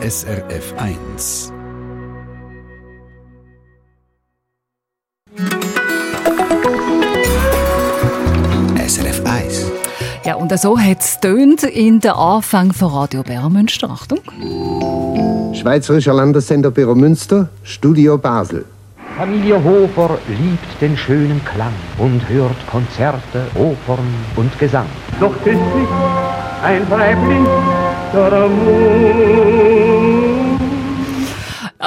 SRF 1. SRF 1. Ja, und so hat es in der Anfang von Radio Bärmünster. Achtung. Schweizerischer Landessender Büro Münster, Studio Basel. Familie Hofer liebt den schönen Klang und hört Konzerte, Opern und Gesang. Doch küsst mich ein Fremdling der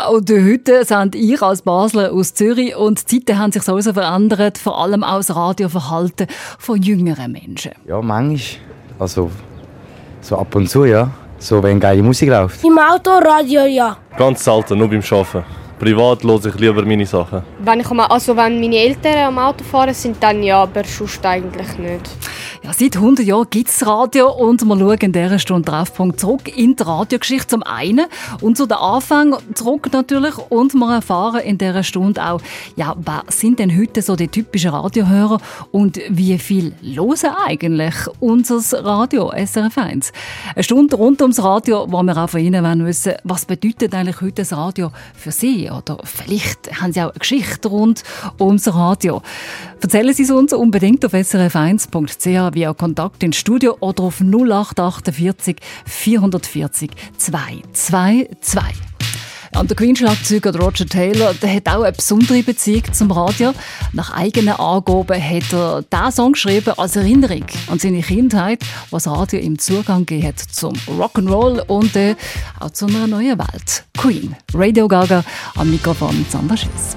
Auch heute sind ich als Basler aus Zürich und die Zeiten haben sich sowieso verändert, vor allem auch das Radioverhalten von jüngeren Menschen. Ja, manchmal. Also, so ab und zu, ja. So, wenn geile Musik läuft. Im Autoradio, ja. Ganz selten, nur beim Arbeiten. Privat höre ich lieber meine Sachen. Wenn, ich am, also wenn meine Eltern am Auto fahren, sind dann ja, aber sonst eigentlich nicht. Ja, seit 100 Jahren gibt es Radio und wir schauen in dieser Stunde Treffpunkt zurück in die Radiogeschichte zum einen und zu den Anfang zurück natürlich und wir erfahren in dieser Stunde auch, ja, wer sind denn heute so die typischen Radiohörer und wie viel hören eigentlich unser Radio SRF 1? Eine Stunde rund ums Radio, wo wir auch von Ihnen wollen wissen, was bedeutet eigentlich heute das Radio für Sie oder vielleicht haben Sie auch eine Geschichte rund ums Radio. Erzählen Sie es uns unbedingt auf srf1.ch via Kontakt ins Studio oder auf 0848 440 222. Und der Queen-Schlagzeuger Roger Taylor der hat auch eine besondere Beziehung zum Radio. Nach eigenen Angaben hat er diesen Song geschrieben als Erinnerung an seine Kindheit, was Radio ihm Zugang gegeben hat zum Rock'n'Roll und äh, auch zu einer neuen Welt. Queen, Radio Gaga am Mikrofon Sandra Schiss.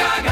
Gaga.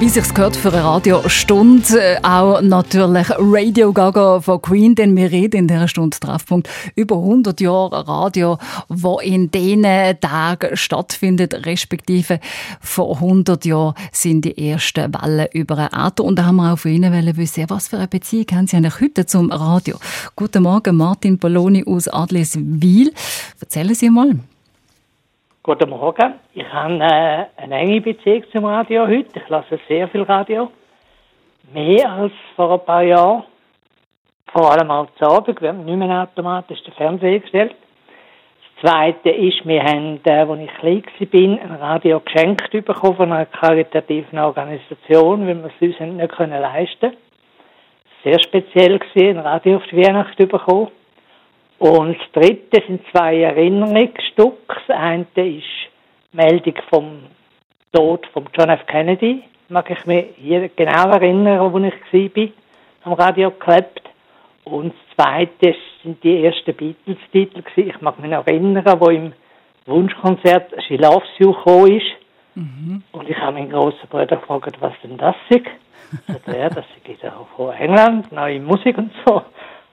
Wie sich's gehört für eine Radiostunde, äh, auch natürlich Radio Gaga von Queen, denn wir reden in dieser Stunde Treffpunkt über 100 Jahre Radio, wo in diesen Tagen stattfindet, respektive vor 100 Jahren sind die ersten Wellen über ein Auto und da haben wir auch von Ihnen wissen, was für eine Beziehung haben Sie eigentlich heute zum Radio? Guten Morgen, Martin Poloni aus Adliswil. Erzählen Sie mal. Guten Morgen. Ich habe äh, eine enge Beziehung zum Radio heute. Ich lasse sehr viel Radio. Mehr als vor ein paar Jahren. Vor allem als Abend. Wir haben nicht mehr automatisch den Fernseher gestellt. Das Zweite ist, wir haben, äh, als ich klein war, ein Radio geschenkt bekommen von einer karitativen Organisation, weil wir es uns nicht leisten konnten. Sehr speziell gewesen, ein Radio auf die Weihnacht bekommen. Und das dritte sind zwei Erinnerungsstücke. Das eine ist Meldung vom Tod von John F. Kennedy. Mag ich mich hier genau erinnern, wo ich war, am Radio geklebt. Und das zweite sind die ersten Beatles-Titel. Ich mag mich noch erinnern, wo im Wunschkonzert She Loves You gekommen ist. Mhm. Und ich habe meinen grossen Bruder gefragt, was denn das ist. Sagt er, das ist von England, neue Musik und so.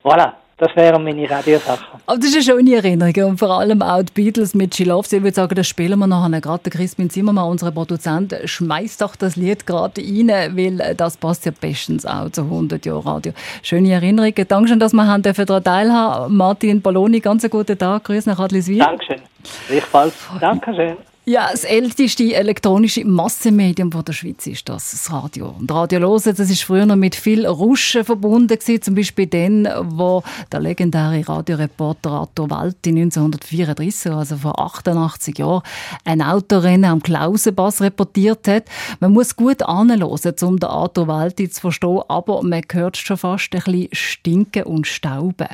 Voilà. Das wären meine Radiosachen. Aber das ist eine schöne Erinnerung und vor allem auch die Beatles mit She Loves Ich würde sagen, das spielen wir nachher gerade. Der Crispin Zimmermann, unser Produzent, schmeißt doch das Lied gerade rein, weil das passt ja bestens auch zu 100 Jahren Radio. Schöne Erinnerungen. Dankeschön, dass wir daran teilhaben Martin Balloni, ganz einen guten Tag. Grüß nach Adliswil. Dankeschön. Gleichfalls. Dankeschön. Ja, das älteste elektronische Massenmedium der Schweiz ist das, das Radio. Und Radio hören, das ist früher noch mit viel Ruschen verbunden gewesen, zum Beispiel dann, wo der legendäre Radioreporter Arthur Walti 1934, also vor 88 Jahren, ein Autorennen am Klausenbass reportiert hat. Man muss gut anhören, um den Arthur Walti zu verstehen, aber man hört schon fast ein bisschen stinken und stauben.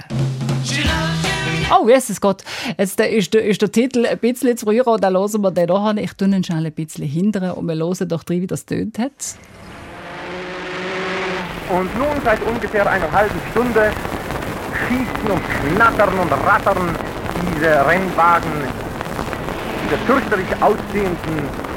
Oh, Jesus Gott. Jetzt ist der, ist der Titel ein bisschen zu früher und dann hören wir den an. Ich tue ihn schnell ein bisschen hindern und wir hören doch drin, wie das tönt hat. Und nun seit ungefähr einer halben Stunde schießen und knattern und rattern diese Rennwagen, diese fürchterlich aussehenden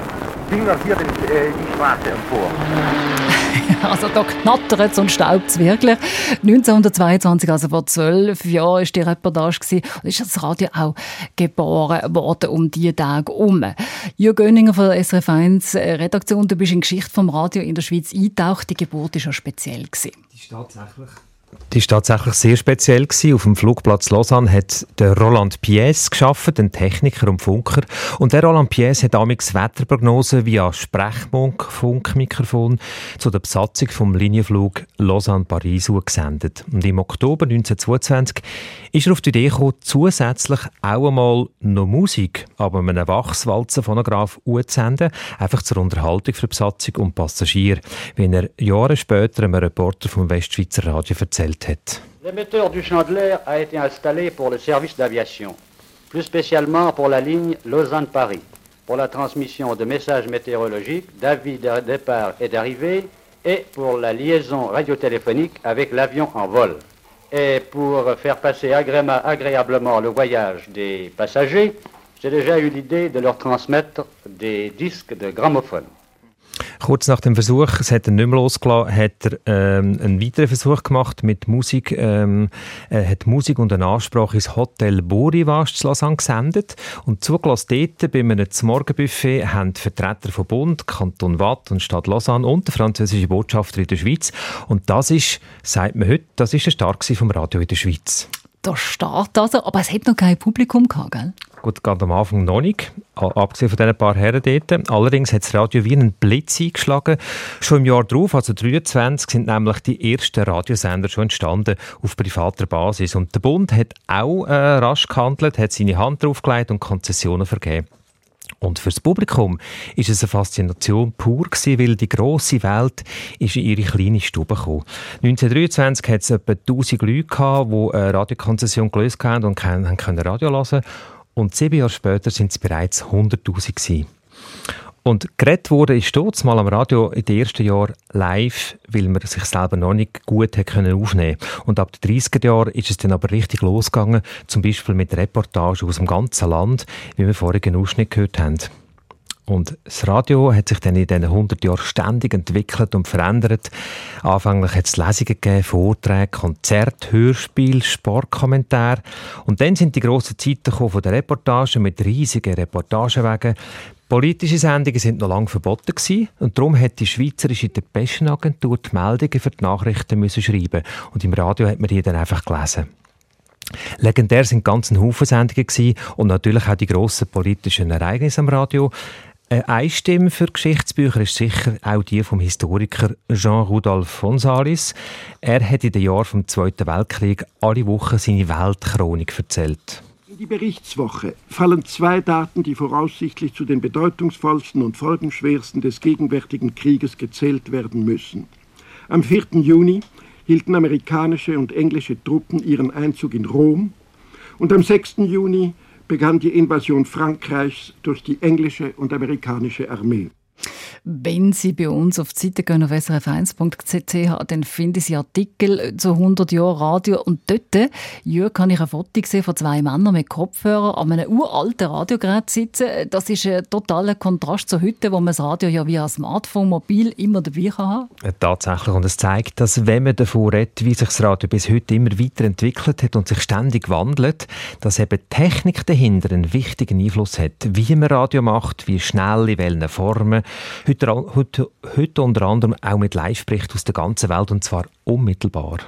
Dinger hier den, äh, die Straße empor. Also da knattert es und staubt es wirklich. 1922, also vor zwölf Jahren, war die Reportage und ist das Radio auch geboren worden um diese Tage herum. Jürgen Göninger von der SRF 1 äh, Redaktion, du bist in die Geschichte vom Radio in der Schweiz eingetaucht. Die Geburt war ja speziell. Die ist tatsächlich das war tatsächlich sehr speziell. Gewesen. Auf dem Flugplatz Lausanne hat der Roland Pies geschaffen, ein Techniker und Funker. Und der Roland Pies hat damals Wetterprognosen via Sprechfunkmikrofon zu der Besatzung vom Linienflug Lausanne-Paris gesendet. Und im Oktober 1922 ist er auf die Idee gekommen, zusätzlich auch einmal noch Musik, aber mit einem Wachswalzenphonograph senden, einfach zur Unterhaltung für Besatzung und Passagiere, wie er Jahre später einem Reporter vom Westschweizer Radio erzählt L'émetteur du Chandler a été installé pour le service d'aviation, plus spécialement pour la ligne Lausanne-Paris, pour la transmission de messages météorologiques, d'avis de départ et d'arrivée, et pour la liaison radiotéléphonique avec l'avion en vol. Et pour faire passer agréablement le voyage des passagers, j'ai déjà eu l'idée de leur transmettre des disques de gramophone. Kurz nach dem Versuch, es hat er nicht mehr losgelassen, hat er ähm, einen weiteren Versuch gemacht mit Musik. Ähm, er hat Musik und eine Ansprache ins Hotel Borivasch zu Lausanne gesendet. Und zugelassen dort, bei einem Morgenbuffet, haben Vertreter von Bund, Kanton Watt und Stadt Lausanne und der französische Botschafter in der Schweiz. Und das ist, sagt man heute, das ist der Start vom Radio in der Schweiz. Der Start also, aber es hat noch kein Publikum gehabt, gell? Gut, gerade am Anfang noch nicht, abgesehen von diesen paar Herren dort. Allerdings hat das Radio wie einen Blitz eingeschlagen. Schon im Jahr darauf, also 23, sind nämlich die ersten Radiosender schon entstanden auf privater Basis. Und der Bund hat auch äh, rasch gehandelt, hat seine Hand draufgelegt und Konzessionen vergeben. Und fürs Publikum ist es eine Faszination pur gewesen, weil die große Welt ist in ihre kleine Stube gekommen. 1923 hat es etwa 1000 Leute gehabt, die eine Radiokonzession gelöst haben und können Radio hören und sieben Jahre später sind es bereits 100'000 gewesen. Und geredet wurde ist dort mal am Radio in den ersten Jahren live, weil man sich selber noch nicht gut aufnehmen Und ab den 30er Jahren ist es dann aber richtig losgegangen, zum Beispiel mit Reportagen aus dem ganzen Land, wie wir vorhin einen Ausschnitt gehört haben. Und das Radio hat sich dann in diesen 100 Jahren ständig entwickelt und verändert. Anfänglich hat es Lesungen gegeben, Vorträge, Konzerte, Hörspiel, Sportkommentare. Und dann sind die grossen Zeiten von der Reportagen mit riesigen Reportagenwegen. Politische Sendungen sind noch lange verboten gewesen, und darum hat die Schweizerische Depeschenagentur die Meldungen für die Nachrichten müssen schreiben und im Radio hat man die dann einfach gelesen. Legendär sind ganz ein Haufen Sendungen gewesen und natürlich auch die grossen politischen Ereignisse am Radio. Eine Stimme für Geschichtsbücher ist sicher auch die vom Historiker Jean-Rudolf González. Er hat in den Jahren vom Zweiten Weltkrieg alle Wochen seine Weltchronik erzählt. In die Berichtswoche fallen zwei Daten, die voraussichtlich zu den bedeutungsvollsten und folgenschwersten des gegenwärtigen Krieges gezählt werden müssen. Am 4. Juni hielten amerikanische und englische Truppen ihren Einzug in Rom und am 6. Juni begann die Invasion Frankreichs durch die englische und amerikanische Armee. Wenn Sie bei uns auf die Seite gehen, auf srf1.ch, dann finden Sie Artikel zu 100 Jahren Radio. Und dort, Jörg, habe ich ein Foto gesehen von zwei Männern mit Kopfhörern an einem uralten Radiogerät sitzen. Das ist ein totaler Kontrast zu heute, wo man das Radio ja via Smartphone, mobil immer dabei kann haben. Tatsächlich. Und es zeigt, dass wenn man davon redet, wie sich das Radio bis heute immer weiterentwickelt hat und sich ständig wandelt, dass eben Technik dahinter einen wichtigen Einfluss hat. Wie man Radio macht, wie schnell, in welchen Formen. Heute, heute, heute unter anderem auch mit Live-Berichten aus der ganzen Welt und zwar unmittelbar.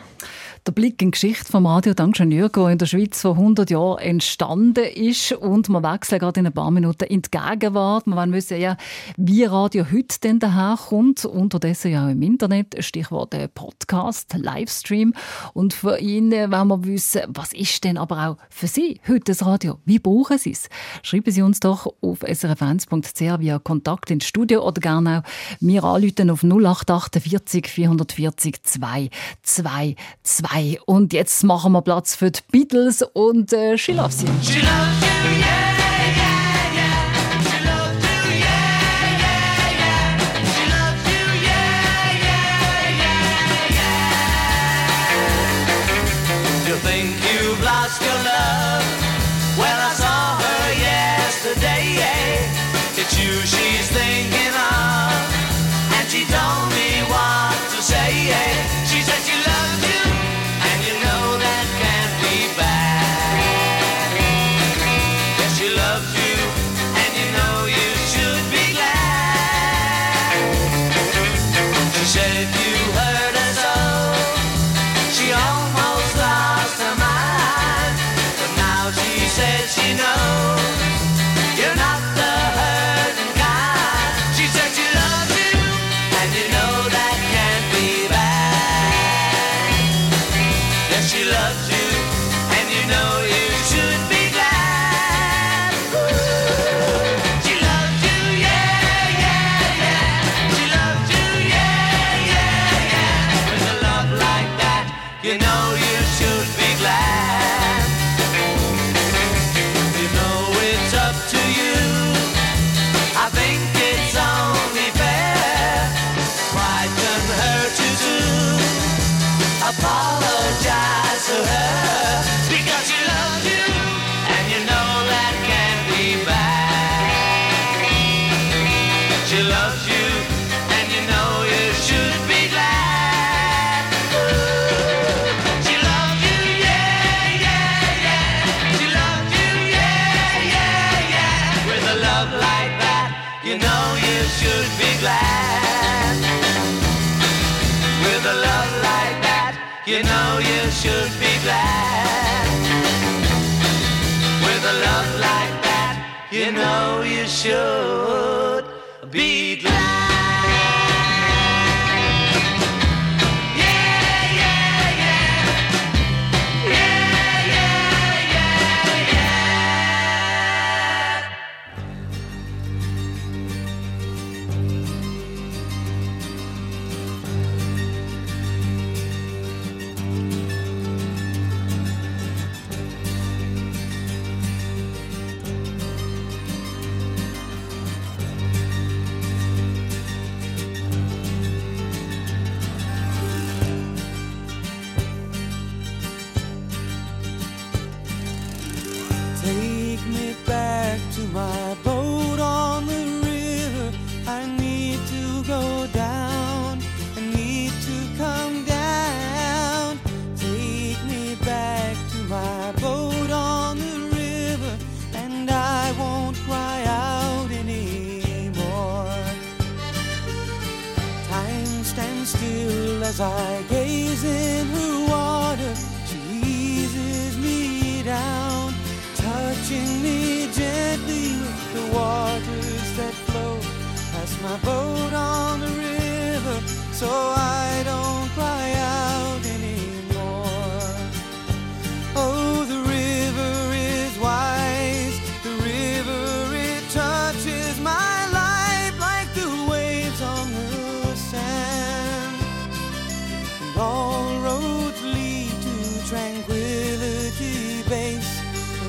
Der Blick in die Geschichte vom Radio Dankeschön Jürgen, in der Schweiz vor 100 Jahren entstanden ist. Und wir wechseln gerade in ein paar Minuten in die Gegenwart. Wir wollen wissen, ja, wie Radio heute denn daherkommt. Unterdessen ja auch im Internet. Stichwort äh, Podcast, Livestream. Und für ihn wollen wir wissen, was ist denn aber auch für Sie heute das Radio? Wie brauchen Sie es? Schreiben Sie uns doch auf srf1.ch via Kontakt ins Studio oder gerne auch mir anrufen auf 0848 440 222. Hey, und jetzt machen wir Platz für die Beatles und äh, She Loves You. She loves you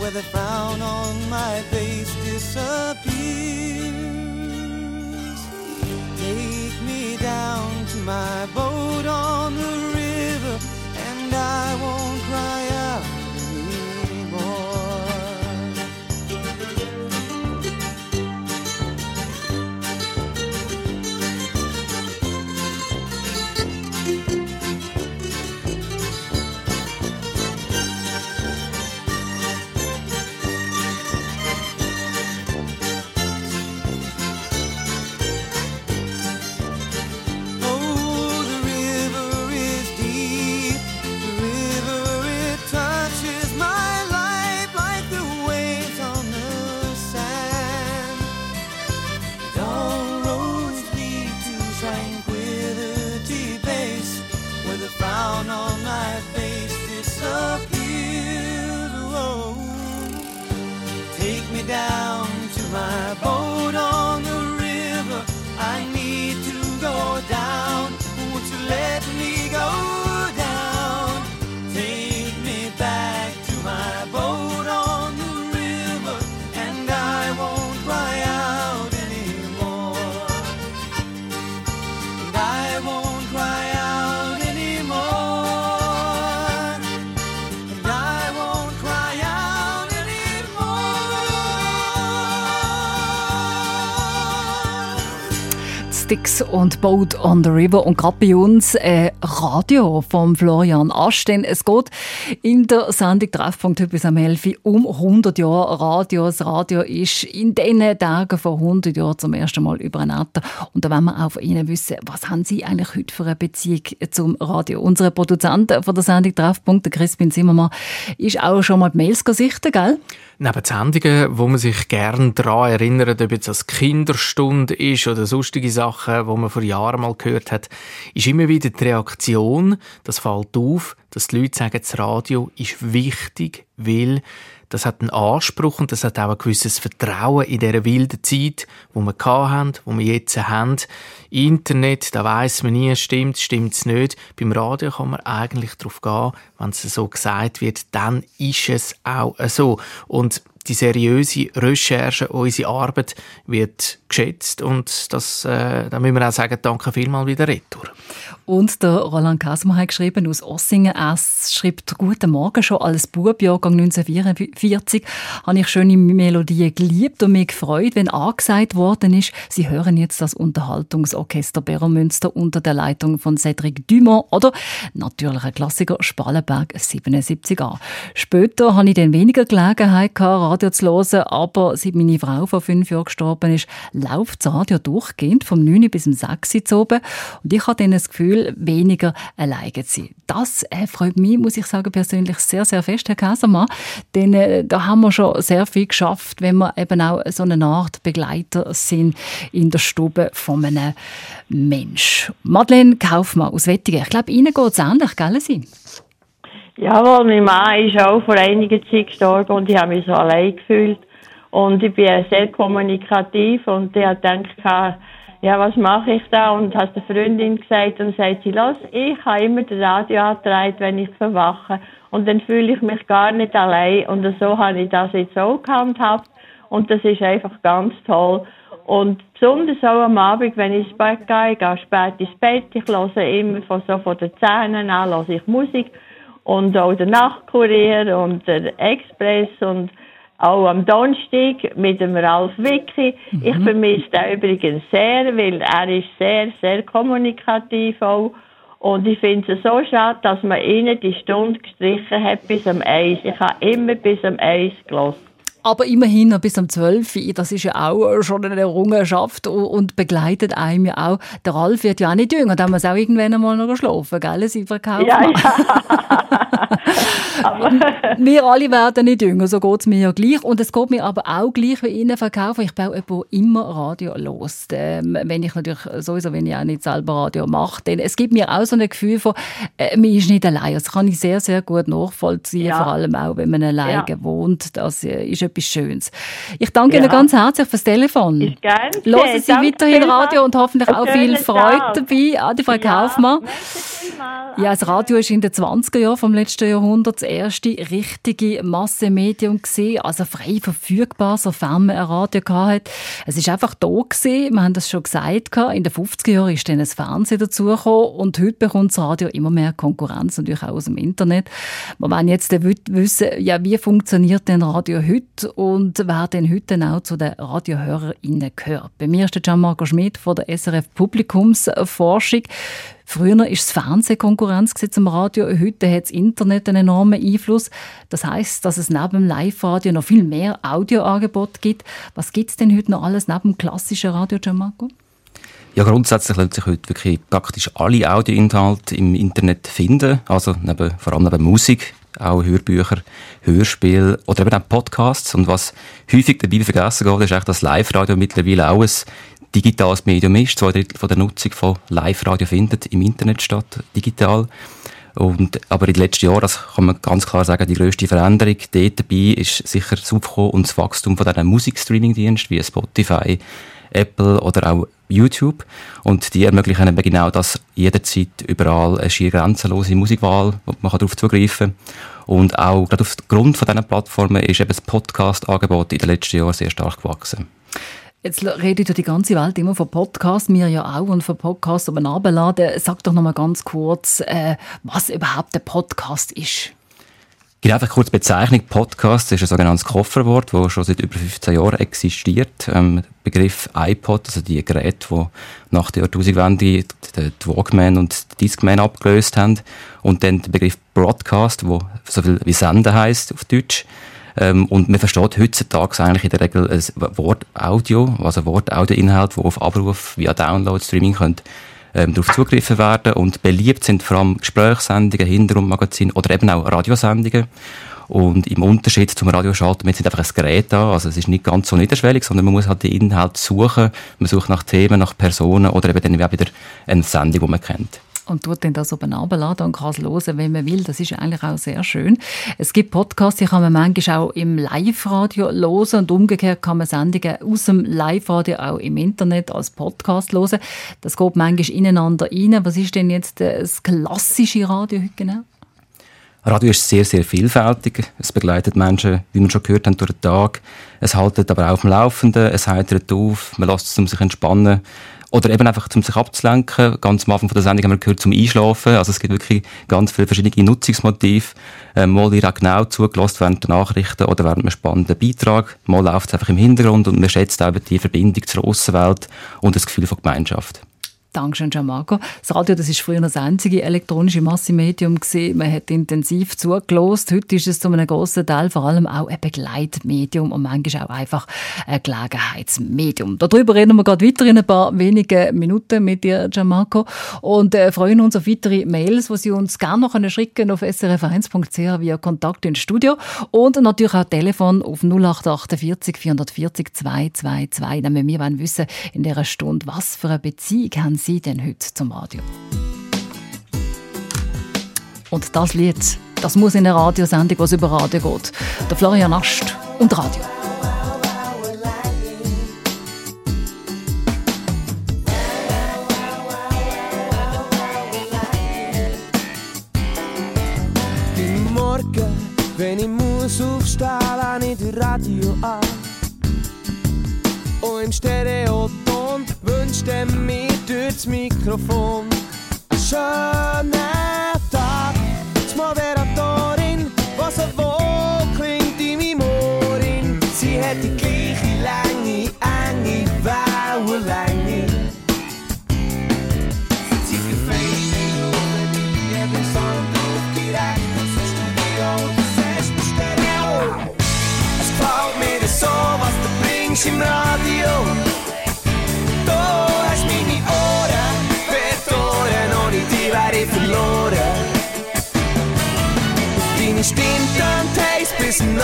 where the frown on my face disappears. Take me down to my boat on the Sticks und Boat on the River und gerade bei uns äh, Radio vom Florian Asch, denn es geht in der Sendung Treffpunkt bis am 11 Uhr um 100 Jahre Radio. Das Radio ist in diesen Tagen vor 100 Jahren zum ersten Mal über ein Äther und da wollen wir auch von Ihnen wissen, was haben Sie eigentlich heute für eine Beziehung zum Radio? Unsere Produzent von der Sendung Treffpunkt, der Crispin Zimmermann, ist auch schon mal die Mails gesichtet, gell? Neben Sendungen, wo man sich gern daran erinnert, ob jetzt als Kinderstunde ist oder sonstige Sachen, wo man vor Jahren mal gehört hat, ist immer wieder die Reaktion, das fällt auf, dass die Leute sagen, das Radio ist wichtig, weil das hat einen Anspruch und das hat auch ein gewisses Vertrauen in dieser wilden Zeit, wo wir hatten, wo wir jetzt haben. Internet, da weiß man nie, stimmt, stimmt es nicht. Beim Radio kann man eigentlich darauf gehen, wenn es so gesagt wird, dann ist es auch so. Und die seriöse Recherche, unsere Arbeit wird geschätzt und das, äh, da müssen wir auch sagen, danke vielmals wieder retour. Und der Roland Kasmer hat geschrieben aus Ossingen. Er schreibt «Guten Morgen, schon als Bub, Jahrgang 1944, habe ich schöne Melodien geliebt und mich gefreut, wenn angesagt worden ist, Sie hören jetzt das Unterhaltungsorchester Beromünster unter der Leitung von Cédric Dumont oder natürlich ein Klassiker Spallenberg 77a. Später hatte ich dann weniger Gelegenheit, Radio zu hören, aber seit meine Frau vor fünf Jahren gestorben ist, läuft das Radio durchgehend vom 9 bis zum 6 Uhr zu oben. und ich habe dann das Gefühl, weniger alleine zu sein. Das äh, freut mich, muss ich sagen, persönlich sehr, sehr fest, Herr Käsermann, denn äh, da haben wir schon sehr viel geschafft, wenn wir eben auch so eine Art Begleiter sind in der Stube von einem Mensch. Madeleine Kaufmann aus Wettigen, ich glaube, Ihnen geht es ähnlich, gell, Sie? Jawohl, mein Mann ist auch vor einiger Zeit gestorben und ich habe mich so allein gefühlt. Und ich bin sehr kommunikativ und ich gedacht, ja, was mache ich da? Und hast der Freundin gesagt und sagt sie, los, ich habe immer das Radio angetragen, wenn ich verwache. Und dann fühle ich mich gar nicht allein. Und so habe ich das jetzt auch gehandhabt. Und das ist einfach ganz toll. Und besonders auch am Abend, wenn ich ins Bett gehe, ich gehe spät ins Bett, ich höre immer von, so von den Zähnen an, höre ich Musik. Und auch der Nachtkurier und der Express und auch am Donnerstag mit dem Ralf Wicki. Mhm. Ich vermisse den übrigens sehr, weil er ist sehr, sehr kommunikativ auch. Und ich finde es so schade, dass man ihnen die Stunde gestrichen hat bis am Eis. Ich habe immer bis am Eis gelassen. Aber immerhin noch bis um 12 Uhr, das ist ja auch schon eine Errungenschaft und- und begleitet einem ja auch. Der Ralf wird ja auch nicht jünger, da muss auch irgendwann einmal noch schlafen, gell, Silvia Kaufmann? Ja, ja. wir alle werden nicht jünger, so geht es mir ja gleich. Und es geht mir aber auch gleich wie Ihnen verkaufen. Ich baue etwa immer Radio los. Ähm, wenn ich natürlich sowieso, wenn ich auch nicht selber Radio mache. Denn es gibt mir auch so ein Gefühl von, äh, man ist nicht allein. Das kann ich sehr, sehr gut nachvollziehen. Ja. Vor allem auch, wenn man alleine Ja. wohnt. Das äh, ist etwas Schönes. Ich danke Ja. Ihnen ganz herzlich fürs Telefon. Ist gern geschehen. Hören Sie weiterhin. Radio und hoffentlich auch viel Freude Tag. dabei an die Frau Kaufmann. Ja, das Radio ist in den 20er Jahren vom letzten Jahrhundert das erste richtige Massenmedium gesehen, also frei verfügbar, sofern man ein Radio hatte. Es ist einfach da gewesen, wir haben das schon gesagt, in den 50er Jahren ist dann das Fernsehen dazugekommen und heute bekommt das Radio immer mehr Konkurrenz, natürlich auch aus dem Internet. Wir wollen jetzt wissen, ja, wie funktioniert denn Radio heute und wer denn heute auch zu den RadiohörerInnen gehört. Bei mir ist der Gianmarco Schmidt von der SRF Publikumsforschung. Früher war es Fernsehkonkurrenz gewesen zum Radio, heute hat das Internet einen enormen Einfluss. Das heißt, dass es neben dem Live-Radio noch viel mehr Audioangebot gibt. Was gibt es denn heute noch alles neben dem klassischen Radio, Gianmarco? Ja, grundsätzlich lassen sich heute wirklich praktisch alle Audioinhalte im Internet finden. Also neben, vor allem neben Musik, auch Hörbücher, Hörspiele oder eben auch Podcasts. Und was häufig dabei vergessen geht, ist dass Live-Radio mittlerweile auch ein digitales Medium ist. Zwei Drittel von der Nutzung von Live-Radio findet im Internet statt, digital. Und, aber in den letzten Jahren, das kann man ganz klar sagen, die grösste Veränderung dort dabei ist sicher das Aufkommen und das Wachstum von diesen Musikstreaming-Diensten wie Spotify, Apple oder auch YouTube. Und die ermöglichen eben genau das jederzeit überall eine schier grenzenlose Musikwahl, wo man darauf zugreifen kann. Und auch gerade aufgrund von diesen Plattformen ist eben das Podcast-Angebot in den letzten Jahren sehr stark gewachsen. Jetzt redet ja die ganze Welt immer von Podcasts, wir ja auch und von Podcasts oben runterladen. Sag doch noch mal ganz kurz, äh, was überhaupt ein Podcast ist. Genau, einfach kurz Bezeichnung. Podcast ist ein sogenanntes Kofferwort, das schon seit über 15 Jahren existiert. Ähm, der Begriff iPod, also die Geräte, die nach der Jahrtausendwende die die Walkman und die Discman abgelöst haben. Und dann der Begriff Broadcast, wo so viel wie Senden heisst auf Deutsch. Ähm, und man versteht heutzutage eigentlich in der Regel ein Wort Audio, also Wort Audioinhalt, wo auf Abruf via Download, Streaming könnt, ähm, darauf zugegriffen werden. Und beliebt sind vor allem Gesprächssendungen, Hintergrundmagazine oder eben auch Radiosendungen. Und im Unterschied zum Radioschalten, wir sind einfach ein Gerät da, also es ist nicht ganz so niederschwellig, sondern man muss halt die Inhalte suchen. Man sucht nach Themen, nach Personen oder eben dann wieder eine Sendung, die man kennt. Und tut dann das oben runterladen und kann es hören, wenn man will. Das ist eigentlich auch sehr schön. Es gibt Podcasts, die kann man manchmal auch im Live-Radio hören und umgekehrt kann man Sendungen aus dem Live-Radio auch im Internet als Podcast hören. Das geht manchmal ineinander rein. Was ist denn jetzt das klassische Radio heute genau? Radio ist sehr, sehr vielfältig. Es begleitet Menschen, wie wir schon gehört haben, durch den Tag. Es haltet aber auch auf dem Laufenden, es heitert auf, man lässt es, um sich entspannen. Oder eben einfach, um sich abzulenken. Ganz am Anfang der Sendung haben wir gehört, zum Einschlafen. Also es gibt wirklich ganz viele verschiedene Nutzungsmotive. Ähm, mal auch genau zugelassen während der Nachrichten oder während einem spannenden Beitrag. Mal läuft es einfach im Hintergrund und man schätzt eben die Verbindung zur Aussenwelt und das Gefühl von Gemeinschaft. Dankeschön, Gianmarco. Das Radio, das ist früher das einzige elektronische Massenmedium gewesen. Man hat intensiv zugelost. Heute ist es zu einem grossen Teil vor allem auch ein Begleitmedium und manchmal auch einfach ein Gelegenheitsmedium. Darüber reden wir gerade weiter in ein paar wenigen Minuten mit dir, Gianmarco, und äh, freuen uns auf weitere Mails, die Sie uns gerne noch schicken auf srf1.ch via Kontakt ins Studio und natürlich auch Telefon auf 0848 440 222, damit wir wollen wissen in dieser Stunde, was für eine Beziehung haben Sie denn heute zum Radio? Und das Lied, das muss in einer Radiosendung, was über Radio geht. Der Florian Ast und Radio. Im Morgen, wenn ich muss aufstehen, lasse ich das Radio an. Und im Stereoton wünscht er mir das Mikrofon. Schönen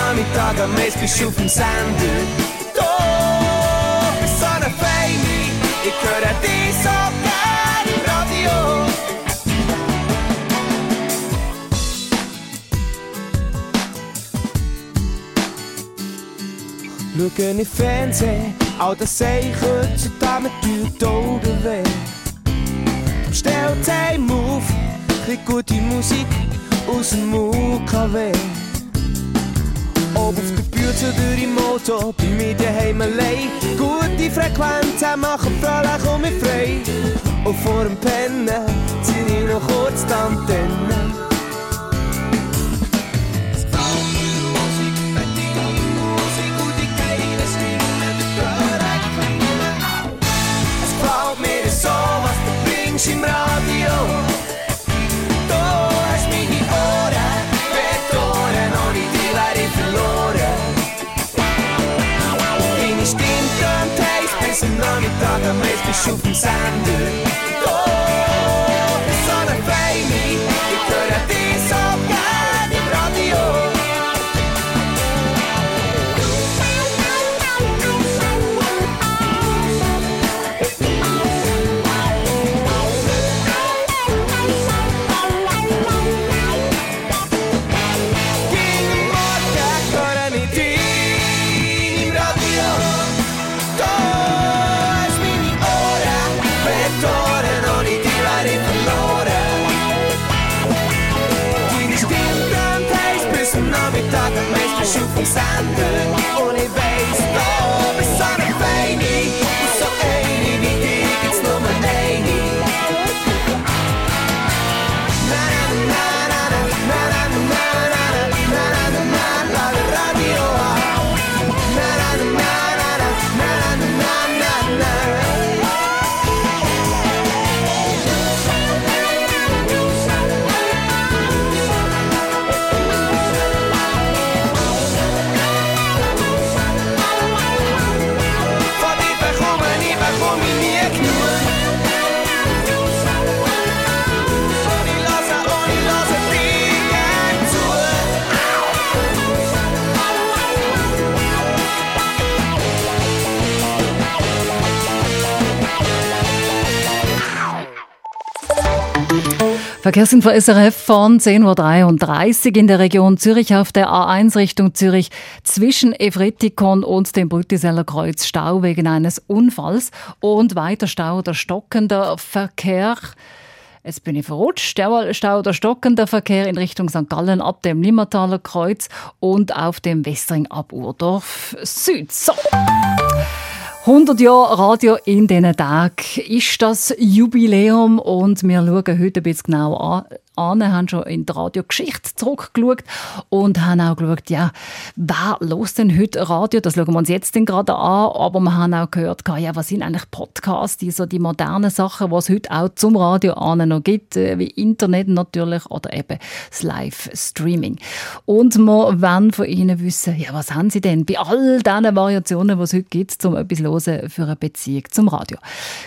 Nachmittag, am du auf dem Sender. Du bist so eine Feine, ich höre dich so gerne im Radio. Schauen im Fernsehen, all das sehe ich heutzutage mit die Augen weh. Stellt einem auf, kriegt gute Musik aus dem UKW. Auf der Bühne oder im Auto, bei mir daheim allein. Gute Frequenzen machen fröhlich und mich frei. Und vor dem Pennen ziehe ich noch kurz die Antenne. shoot from Sanders. Verkehrsinfo SRF von 10.33 Uhr in der Region Zürich auf der A1 Richtung Zürich zwischen Evretikon und dem Brütiseller Kreuz Stau wegen eines Unfalls und weiter Stau oder stockender Verkehr. Jetzt bin ich verrutscht. Stau oder stockender Verkehr in Richtung St. Gallen ab dem Limmertaler Kreuz und auf dem Westring ab Urdorf Süd. So. 100 Jahre Radio in diesen Tagen ist das Jubiläum? Und wir schauen heute ein bisschen genau an, an, haben schon in die Radiogeschichte zurückgeschaut und haben auch geschaut, ja, wer los denn heute Radio? Das schauen wir uns jetzt dann gerade an, aber wir haben auch gehört, ja, was sind eigentlich Podcasts, die so die modernen Sachen, was es heute auch zum Radio an noch gibt, äh, wie Internet natürlich oder eben das Live-Streaming. Und wir wollen von Ihnen wissen, ja, was haben Sie denn bei all diesen Variationen, die es heute gibt, um etwas hören für eine Beziehung zum Radio?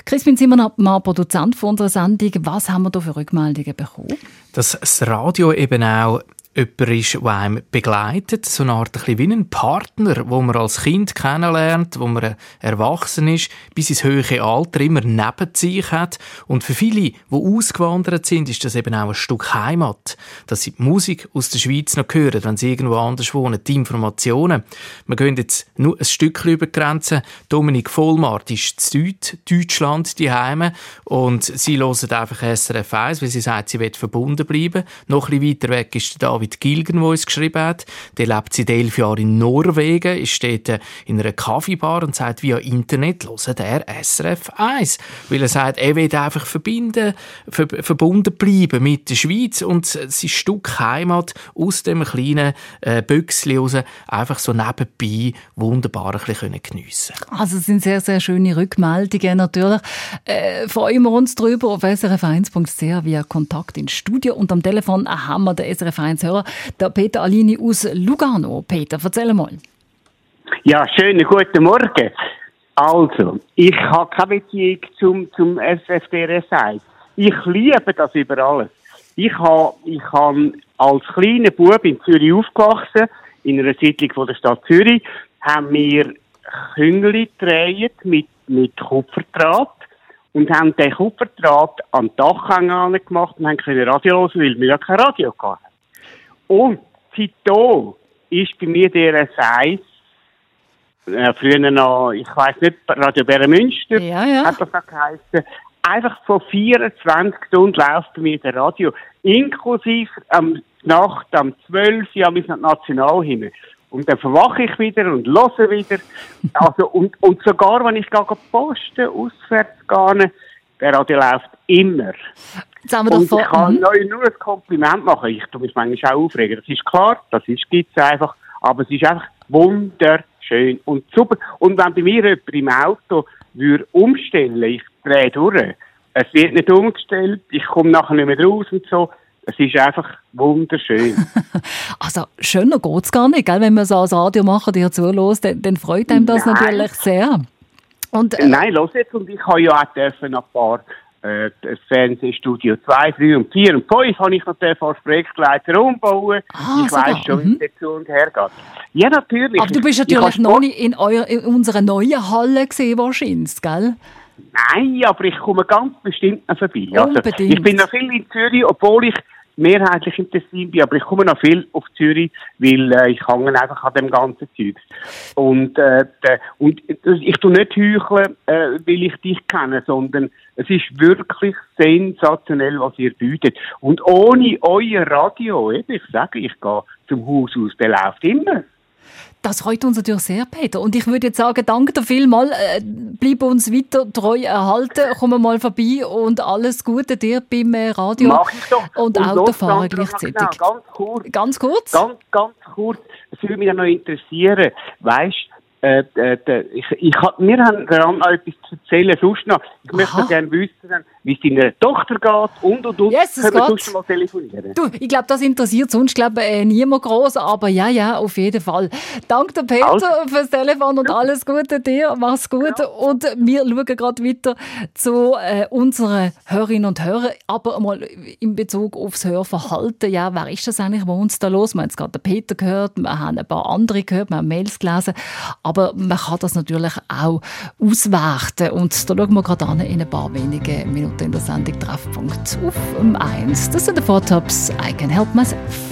Crispin Zimmermann, Produzent von unserer Sendung, was haben wir da für Rückmeldungen bekommen? Dass das Radio eben auch jemand ist, der einem begleitet, so eine Art ein bisschen wie ein Partner, wo man als Kind kennenlernt, wo man erwachsen ist, bis ins höhere Alter immer neben sich hat. Und für viele, die ausgewandert sind, ist das eben auch ein Stück Heimat, dass sie die Musik aus der Schweiz noch hören, wenn sie irgendwo anders wohnen, die Informationen. Wir gehen jetzt nur ein Stück über die Grenze. Dominik Vollmart ist in Deutschland die Heime und sie hören einfach SRF 1, weil sie sagt, sie will verbunden bleiben. Noch ein bisschen weiter weg ist der David Gilgen, der uns geschrieben hat. Der lebt seit elf Jahren in Norwegen, ist dort äh, in einer Kaffeebar und sagt, via Internet hört er SRF 1. Weil er sagt, er will einfach verbinden, ver verbunden bleiben mit der Schweiz und sein Stück Heimat aus dem kleinen äh, Büchsli einfach so nebenbei wunderbar geniessen Also es sind sehr, sehr schöne Rückmeldungen natürlich. Äh, freuen wir uns darüber auf srf1.ch via Kontakt ins Studio und am Telefon haben wir den SRF1-Hörer, der Peter Alini aus Lugano. Peter, erzähl mal. Ja, schönen guten Morgen. Also, ich habe keine Beziehung zum, zum SFDRS 1. Ich liebe das über alles. Ich habe, ich habe als kleiner Bub in Zürich aufgewachsen, in einer Siedlung von der Stadt Zürich, haben wir Küngeli gedreht mit, mit Kupferdraht und haben den Kupferdraht an die Dachhänge gemacht und haben können Radio hören, weil wir ja kein Radio hatten. Und seitdem ist bei mir der S1 äh, früher noch, ich weiß nicht, Radio Bärenmünster Ja, ja. hat das noch geheißen. Einfach von 24 Stunden läuft bei mir der Radio. Inklusive am Nacht, am 12 Uhr, nach Nationalhimmel. Und dann verwache ich wieder und höre wieder. Also, und, und sogar, wenn ich gehe posten, auswärts gehe, der Radio läuft immer. Haben wir doch Und vor- ich kann Mhm. euch nur ein Kompliment machen. Ich tue mich manchmal auch aufregen. Das ist klar, das ist, gibt's einfach. Aber es ist einfach wunderschön und super. Und wenn bei mir jemand im Auto würde umstellen, ich drehe durch, es wird nicht umgestellt, ich komme nachher nicht mehr raus und so. Es ist einfach wunderschön. Also schöner geht's gar nicht, gell? wenn man so als Radio machen, dir zulässt, dann, dann freut einem das Nein. natürlich sehr. Und, äh, Nein, los jetzt. Und ich habe ja auch dürfen ein paar äh, das Fernsehstudio 2, 3 und 4 und 5 habe ich noch als Projektleiter umbauen. Ah, ich weiss schon, wie es dazu und her geht. Ja, natürlich. aber du bist Ich- ich natürlich noch nicht in, euer, in unserer neuen Halle gesehen, wahrscheinlich, gell? Nein, aber ich komme ganz bestimmt noch vorbei. Also, Unbedingt. ich bin noch viel in Zürich, obwohl ich mehrheitlich im Tessin bin, aber ich komme noch viel auf Zürich, weil äh, ich hänge einfach an dem ganzen Zeug. Und, äh, de, und ich tue nicht heucheln, äh, weil ich dich kenne, sondern es ist wirklich sensationell, was ihr bietet. Und ohne euer Radio, eben, ich sage, ich gehe zum Haus aus, der läuft immer. Das freut uns natürlich sehr, Peter. Und ich würde jetzt sagen, danke dir vielmals. Äh, bleib uns weiter treu erhalten. Komm mal vorbei und alles Gute dir beim äh, Radio Mach ich doch. und, Und Autofahren gleichzeitig. genau, ganz kurz. Ganz kurz? Ganz, ganz kurz. Es würde mich noch interessieren. Weißt äh, äh, ich, ich, wir haben daran noch etwas zu erzählen, sonst noch. Ich möchte noch gerne wissen, wie es deiner Tochter geht und und und. Yes, es Können wir sonst mal telefonieren? Du, ich glaube, das interessiert sonst glaub, äh, niemand groß, aber ja, ja, auf jeden Fall. Danke Peter, Also. fürs Telefon und alles Gute dir. Mach's gut. Und wir schauen gerade weiter zu äh, unseren Hörerinnen und Hörern, aber mal in Bezug aufs Hörverhalten. Ja, wer ist das eigentlich, was uns da los? Wir haben jetzt gerade den Peter gehört, wir haben ein paar andere gehört, wir haben Mails gelesen, aber man kann das natürlich auch auswerten. Und da schauen wir gerade an in ein paar wenigen Minuten in der Sendung Treffpunkt auf um 1. Das sind die Four I Can Help Myself.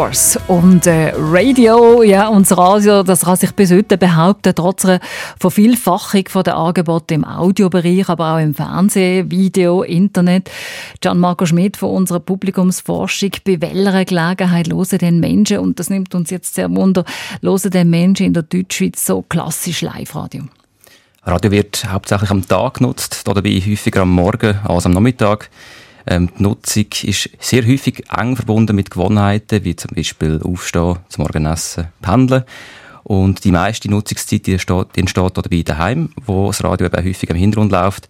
Course. Und äh, Radio, ja, und Radio, das kann sich bis heute behaupten, trotz einer Vervielfachung der Angebote im Audiobereich, aber auch im Fernsehen, Video, Internet. Gianmarco Schmidt von unserer Publikumsforschung, bei welcher Gelegenheit hören den Menschen, und das nimmt uns jetzt sehr wunder, hören den Menschen in der Deutschschweiz so klassisch Live-Radio? Radio wird hauptsächlich am Tag genutzt, dabei häufiger am Morgen als am Nachmittag. Ähm, die Nutzung ist sehr häufig eng verbunden mit Gewohnheiten, wie zum Beispiel Aufstehen, zum Morgenessen, Pendeln. Und die meiste Nutzungszeit die entsteht, die entsteht dabei daheim, wo das Radio eben häufig im Hintergrund läuft.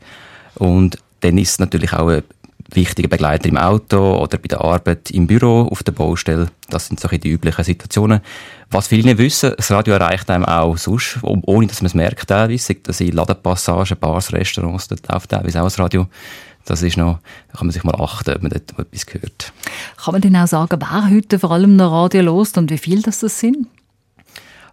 Und dann ist es natürlich auch ein wichtiger Begleiter im Auto oder bei der Arbeit im Büro, auf der Baustelle. Das sind so die üblichen Situationen. Was viele nicht wissen, das Radio erreicht einem auch sonst, ohne dass man es merkt teilweise. Das in Ladenpassagen, Bars, Restaurants, dort läuft teilweise auch das Radio. Das ist noch, da kann man sich mal achten, ob man dort etwas hört. Kann man denn auch sagen, wer heute vor allem noch Radio lost und wie viel das, das sind?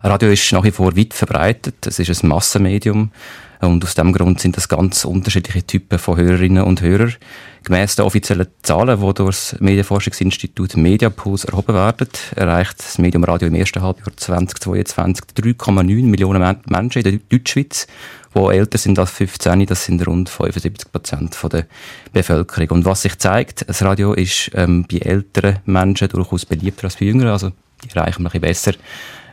Radio ist nach wie vor weit verbreitet. Es ist ein Massenmedium. Und aus diesem Grund sind das ganz unterschiedliche Typen von Hörerinnen und Hörern. Gemäss den offiziellen Zahlen, die durch das Medienforschungsinstitut Mediapuls erhoben werden, erreicht das Medium Radio im ersten Halbjahr 2022 3,9 Millionen Menschen in der Deutschschweiz, die älter sind als 15. Das sind rund 75 Prozent der Bevölkerung. Und was sich zeigt, das Radio ist ähm, bei älteren Menschen durchaus beliebter als bei jüngeren. Also die erreichen wir ein bisschen besser.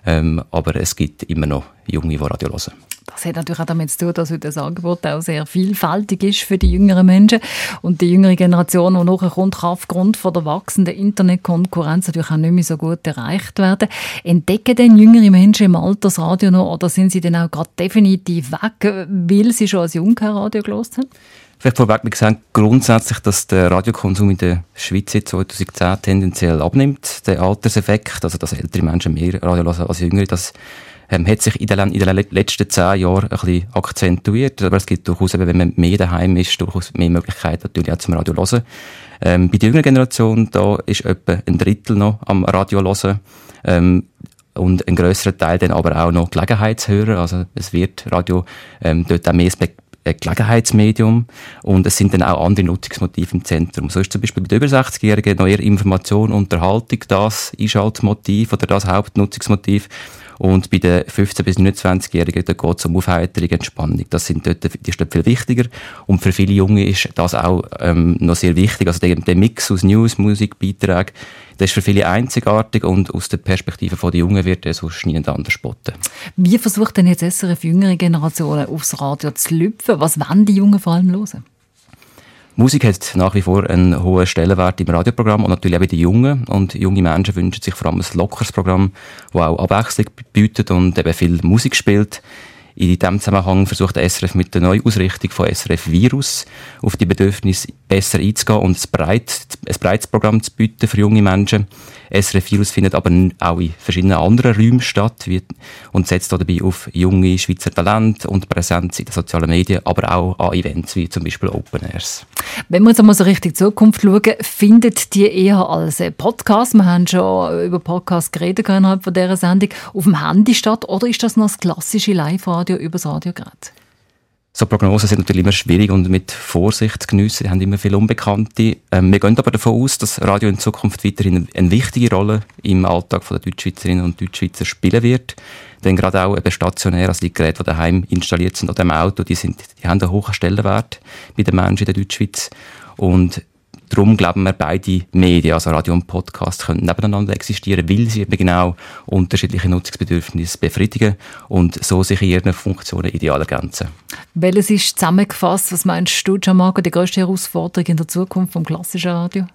Ähm, aber es gibt immer noch Junge, die Radio hören. Das hat natürlich auch damit zu tun, dass das Angebot auch sehr vielfältig ist für die jüngeren Menschen. Und die jüngere Generation, die nachher kommt, kann aufgrund von der wachsenden Internetkonkurrenz natürlich auch nicht mehr so gut erreicht werden. Entdecken denn jüngere Menschen im Altersradio noch oder sind sie dann auch gerade definitiv weg, weil sie schon als Jung kein Radio gelost haben? Vielleicht vorweg, wir sehen grundsätzlich, dass der Radiokonsum in der Schweiz seit 2010 tendenziell abnimmt. Der Alterseffekt, also dass ältere Menschen mehr Radio hören als jüngere, das ähm, hat sich in den, in den letzten zehn Jahren ein bisschen akzentuiert. Aber es gibt durchaus, eben, wenn man mehr daheim ist, durchaus mehr Möglichkeiten natürlich auch zum Radio hören. Ähm, bei der jüngeren Generation, da ist etwa ein Drittel noch am Radio hören. Ähm, und ein grösserer Teil dann aber auch noch Gelegenheitshörer. Also es wird Radio ähm, dort auch mehr ein Gelegenheitsmedium und es sind dann auch andere Nutzungsmotive im Zentrum. So ist zum Beispiel bei den über 60-Jährigen noch Information, Unterhaltung das Einschaltmotiv oder das Hauptnutzungsmotiv und bei den 15- bis 29-Jährigen, da geht es um Aufheiterung, Entspannung. Das sind dort, die ist dort viel wichtiger. Und für viele Junge ist das auch ähm, noch sehr wichtig. Also der, der Mix aus News, Musik, Beiträgen, das ist für viele einzigartig und aus der Perspektive der Jungen wird er sonst niemand anders spotten. Wie versucht denn jetzt SRF jüngere Generationen aufs Radio zu lüpfen? Was wollen die Jungen vor allem hören? Musik hat nach wie vor einen hohen Stellenwert im Radioprogramm und natürlich auch bei den Jungen. Und junge Menschen wünschen sich vor allem ein lockeres Programm, das auch Abwechslung bietet und eben viel Musik spielt. In diesem Zusammenhang versucht der SRF mit der Neuausrichtung von SRF Virus auf die Bedürfnisse besser einzugehen und ein, breit, ein breites Programm zu bieten für junge Menschen. SRF Virus findet aber auch in verschiedenen anderen Räumen statt und setzt dabei auf junge Schweizer Talente und Präsenz in den sozialen Medien, aber auch an Events wie zum Beispiel Open Airs. Wenn wir jetzt einmal so richtig Zukunft schauen, findet die eher als Podcast, wir haben schon über Podcast geredet innerhalb dieser Sendung, auf dem Handy statt oder ist das noch das klassische Live-Radio über das Radiogerät? So Prognosen sind natürlich immer schwierig und mit Vorsicht zu geniessen. Sie haben immer viele Unbekannte. Ähm, wir gehen aber davon aus, dass Radio in Zukunft weiterhin eine wichtige Rolle im Alltag der Deutschschweizerinnen und Deutschschweizer spielen wird. Denn gerade auch eben stationär, also die Geräte, die daheim installiert sind oder im Auto, die, sind, die haben einen hohen Stellenwert bei den Menschen in der Deutschschweiz. Und Darum glauben wir, beide Medien, also Radio und Podcast, können nebeneinander existieren, weil sie eben genau unterschiedliche Nutzungsbedürfnisse befriedigen und so sich in ihren Funktionen ideal ergänzen. Welches ist zusammengefasst, was meinst du, Gianmarco, die grösste Herausforderung in der Zukunft vom klassischen Radio?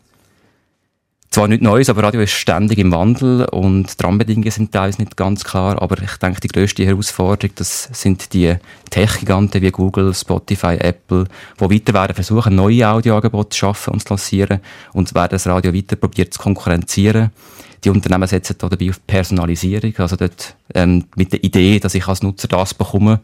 Zwar nicht Neues, aber Radio ist ständig im Wandel und die Rahmenbedingungen sind teilweise nicht ganz klar, aber ich denke, die grösste Herausforderung, das sind die Tech-Giganten wie Google, Spotify, Apple, die weiter werden versuchen, neue Audioangebote zu schaffen und zu lancieren und werden das Radio weiter probiert zu konkurrenzieren. Die Unternehmen setzen da dabei auf Personalisierung, also dort ähm, mit der Idee, dass ich als Nutzer das bekomme,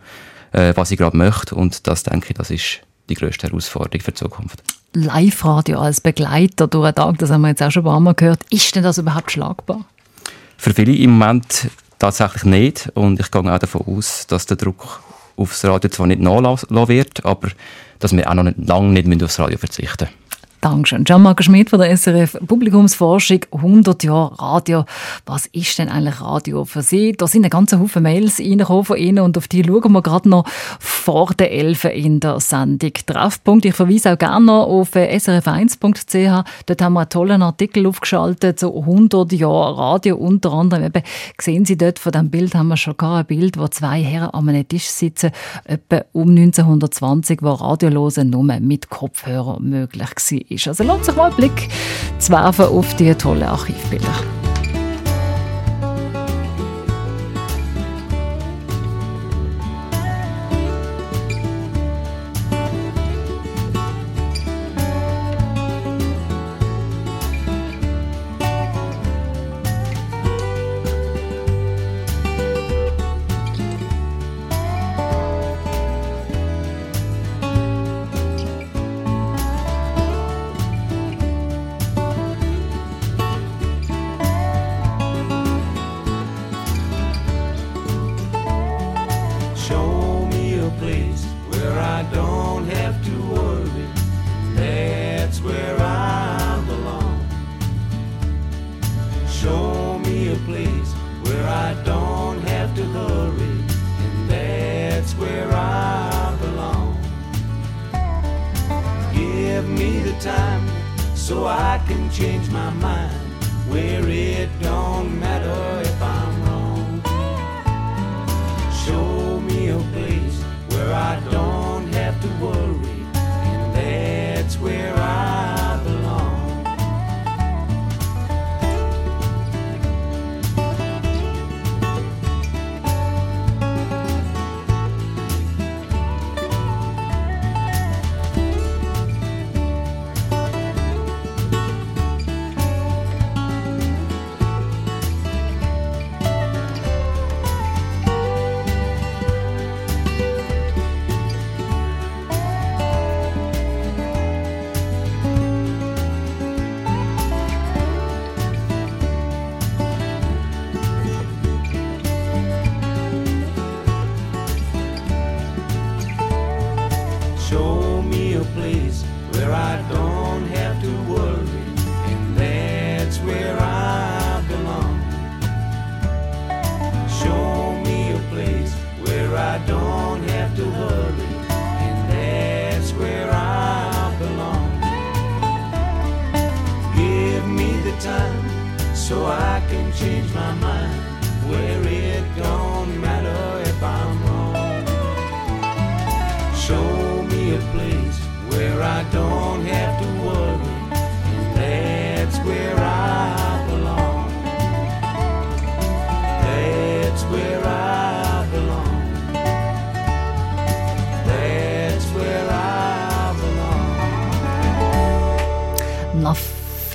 äh, was ich gerade möchte und das denke ich, das ist die grösste Herausforderung für die Zukunft. Live-Radio als Begleiter durch den Tag, das haben wir jetzt auch schon ein paar Mal gehört. Ist denn das überhaupt schlagbar? Für viele im Moment tatsächlich nicht. Und ich gehe auch davon aus, dass der Druck aufs Radio zwar nicht nachlassen wird, aber dass wir auch noch lange nicht aufs Radio verzichten müssen. Dankeschön. Gian-Marco Schmidt von der SRF Publikumsforschung 100 Jahre Radio. Was ist denn eigentlich Radio für Sie? Da sind eine ganze Haufen Mails reingekommen von Ihnen und auf die schauen wir gerade noch vor der 11 in der Sendung Treffpunkt. Ich verweise auch gerne noch auf äh, srf1.ch. Dort haben wir einen tollen Artikel aufgeschaltet zu 100 Jahre Radio. Unter anderem eben, sehen Sie dort von dem Bild haben wir schon gar ein Bild, wo zwei Herren an einem Tisch sitzen, etwa um 1920, wo Radiolosen nur mit Kopfhörer möglich war. Also lohnt sich mal einen Blick zu werfen auf die tollen Archivbilder. Where I don't have to worry, and that's where I belong. Show me a place where I don't have to hurry, and that's where I belong. Give me the time so I can change my mind,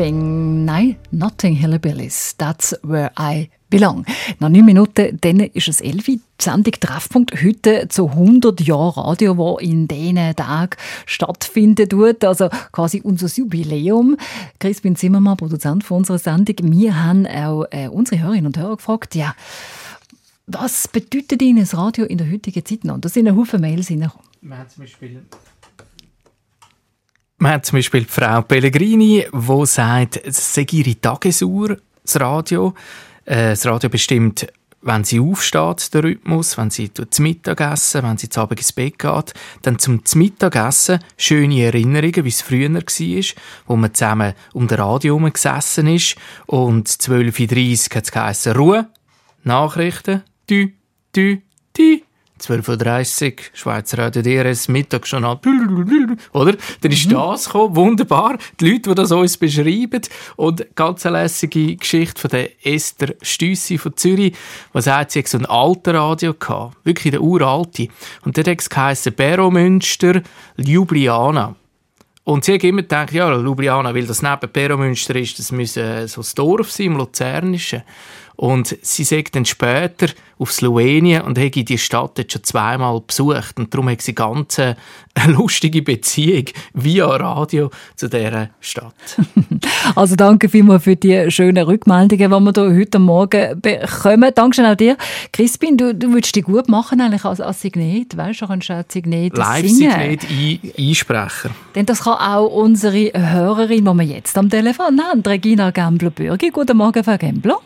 Nothing, nein, Nothing Hillbillies. That's where I belong. Nach neun Minuten, dann ist es elfi. Die Sendung Treffpunkt heute zu 100 Jahren Radio, wo in diesen Tagen stattfinden tut. Also quasi unser Jubiläum. Crispin Zimmermann, Produzent von unserer Sendung. Wir haben auch äh, unsere Hörerinnen und Hörer gefragt, ja, was bedeutet Ihnen das Radio in der heutigen Zeit noch? Und da sind ein Haufen Mails reingekommen. Wir haben zum Beispiel Man hat zum Beispiel die Frau Pellegrini, die sagt, es sei ihre Tagesuhr, das Radio. Äh, Das Radio bestimmt, wenn sie aufsteht, den Rhythmus, wenn sie zum Mittagessen, wenn sie zu Abend ins Bett geht. Dann zum Mittagessen schöne Erinnerungen, wie es früher war, wo man zusammen um das Radio herum gesessen ist. Und 12.30 Uhr hat es geheissen, Ruhe, Nachrichten, tü, tü. 12.30 Uhr, Schweizer Radio DRS, Mittagsjournal, oder? Dann ist das gekommen, wunderbar. Die Leute, die das uns beschreiben. Und ganz eine lässige Geschichte von der Esther Stüssi von Zürich, was sagt, sie hat so ein alter Radio gehabt. Wirklich der uralte. Und der hat es geheissen, Beromünster, Ljubljana. Und sie hat immer gedacht, ja, Ljubljana, weil das neben Peromünster ist, das müsse so ein Dorf sein, im Luzernischen. Und sie sagt dann später auf Slowenien und hätte die Stadt jetzt schon zweimal besucht. Und darum hat sie ganz äh, eine lustige Beziehung via Radio zu dieser Stadt. Also danke vielmals für die schönen Rückmeldungen, die wir hier heute Morgen bekommen. Dankeschön auch dir. Crispin, du, du würdest dich gut machen eigentlich als, als Signet. Weißt du, kannst du auch Signet singen. Live-Signet ein Einsprecher. Denn das kann auch unsere Hörerin, die wir jetzt am Telefon haben, Regina Gambler-Bürgi. Guten Morgen, Frau Gambler.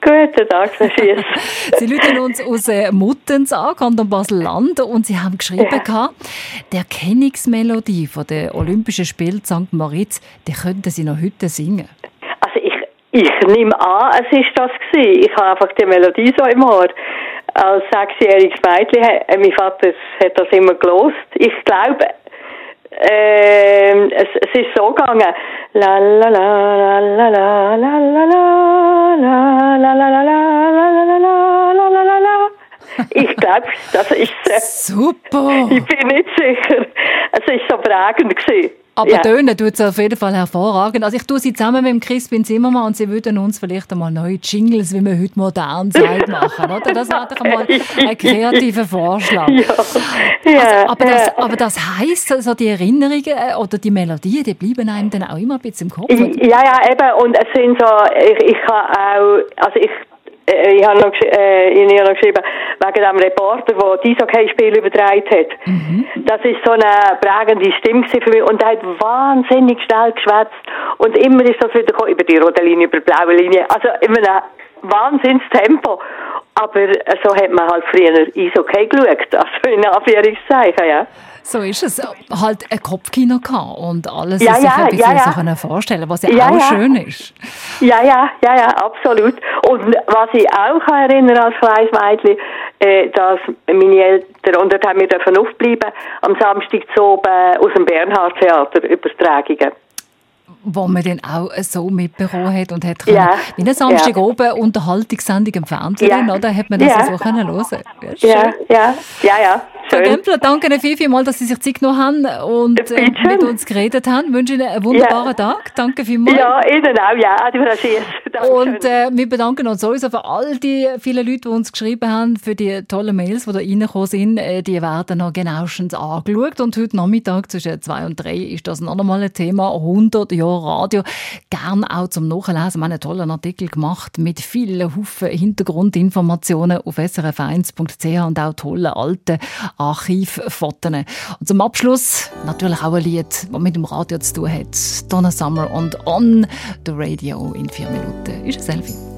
Guten Tag, Schiess. Sie rufen uns aus äh, Muttens an, Kanton Basel-Land, und Sie haben geschrieben, Ja. gehabt, die Erkennungsmelodie von der Olympischen Spiele St. Moritz, die könnten Sie noch heute singen. Also ich, ich nehme an, es ist das gewesen. Ich habe einfach die Melodie so im Ohr. Als sechsjähriges Mädchen, äh, mein Vater hat das immer gelost. Ich glaube, ähm, es, es ist so gegangen. La la la la la la la la la la la la la la Ich glaube, das ist Super! Ich bin nicht sicher. Es ist so prägend gewesen. Aber ja. tönen tut es auf jeden Fall hervorragend. Also ich tue sie zusammen mit dem Crispin Zimmermann und sie würden uns vielleicht einmal neue Jingles, wie man heute modern sagt, machen. Oder? Das wäre doch einmal ein kreativer Vorschlag. Ja. Ja, Also, aber, das, aber das heisst, also die Erinnerungen äh, oder die Melodien, die bleiben einem dann auch immer ein bisschen im Kopf. Ja, ja, eben. Und es sind so, ich, ich habe auch, also ich, ich habe noch, äh, ich habe noch geschrieben, wegen dem Reporter, der dieses Hockey-Spiel übertragen hat. Das ist so eine prägende Stimme für mich. Und er hat wahnsinnig schnell geschwätzt. Und immer ist das wieder gekommen, über die rote Linie, über die blaue Linie. Also in einem Wahnsinnstempo. Aber äh, so hat man halt früher Eishockey geschaut. Also in Anführungszeichen, ja. So ist es. Halt ein Kopfkino gehabt und alles Ja, sich ja, ein bisschen ja, ja. so vorstellen, was ja, Ja, auch schön ist. Ja, ja, ja, ja, absolut. Und was ich auch kann erinnern als kleines Mädchen, äh, dass meine Eltern, und dort haben wir aufbleiben, am Samstag zu oben aus dem Bernhard-Theater Übertragungen. Wo man dann auch so mitbekommen hat und hat Ja. können, wie eine Samstag Ja. oben Unterhaltungssendung im Fernsehen, Ja. oder? Hat man das Ja. so können hören. Ja, Ja, ja, ja. Frau. Gempler, danke Ihnen viel, viel mal, dass Sie sich Zeit genommen haben und äh, mit uns geredet haben. Ich wünsche Ihnen einen wunderbaren Tag. Danke vielmals. Ja, Ihnen auch, ja. Und äh, wir bedanken uns sowieso für all die vielen Leute, die uns geschrieben haben, für die tollen Mails, die da reingekommen sind. Äh, die werden noch genauestens angeschaut. Und heute Nachmittag zwischen 2 und 3 ist das noch einmal ein Thema. 100 Jahre Radio. Gern auch zum Nachlesen. Wir haben einen tollen Artikel gemacht mit vielen Haufen Hintergrundinformationen auf srf1.ch und auch tollen alten Archivfotos. Und zum Abschluss natürlich auch ein Lied, das mit dem Radio zu tun hat. Donna Summer und On the Radio in vier Minuten. Ist ein Selfie.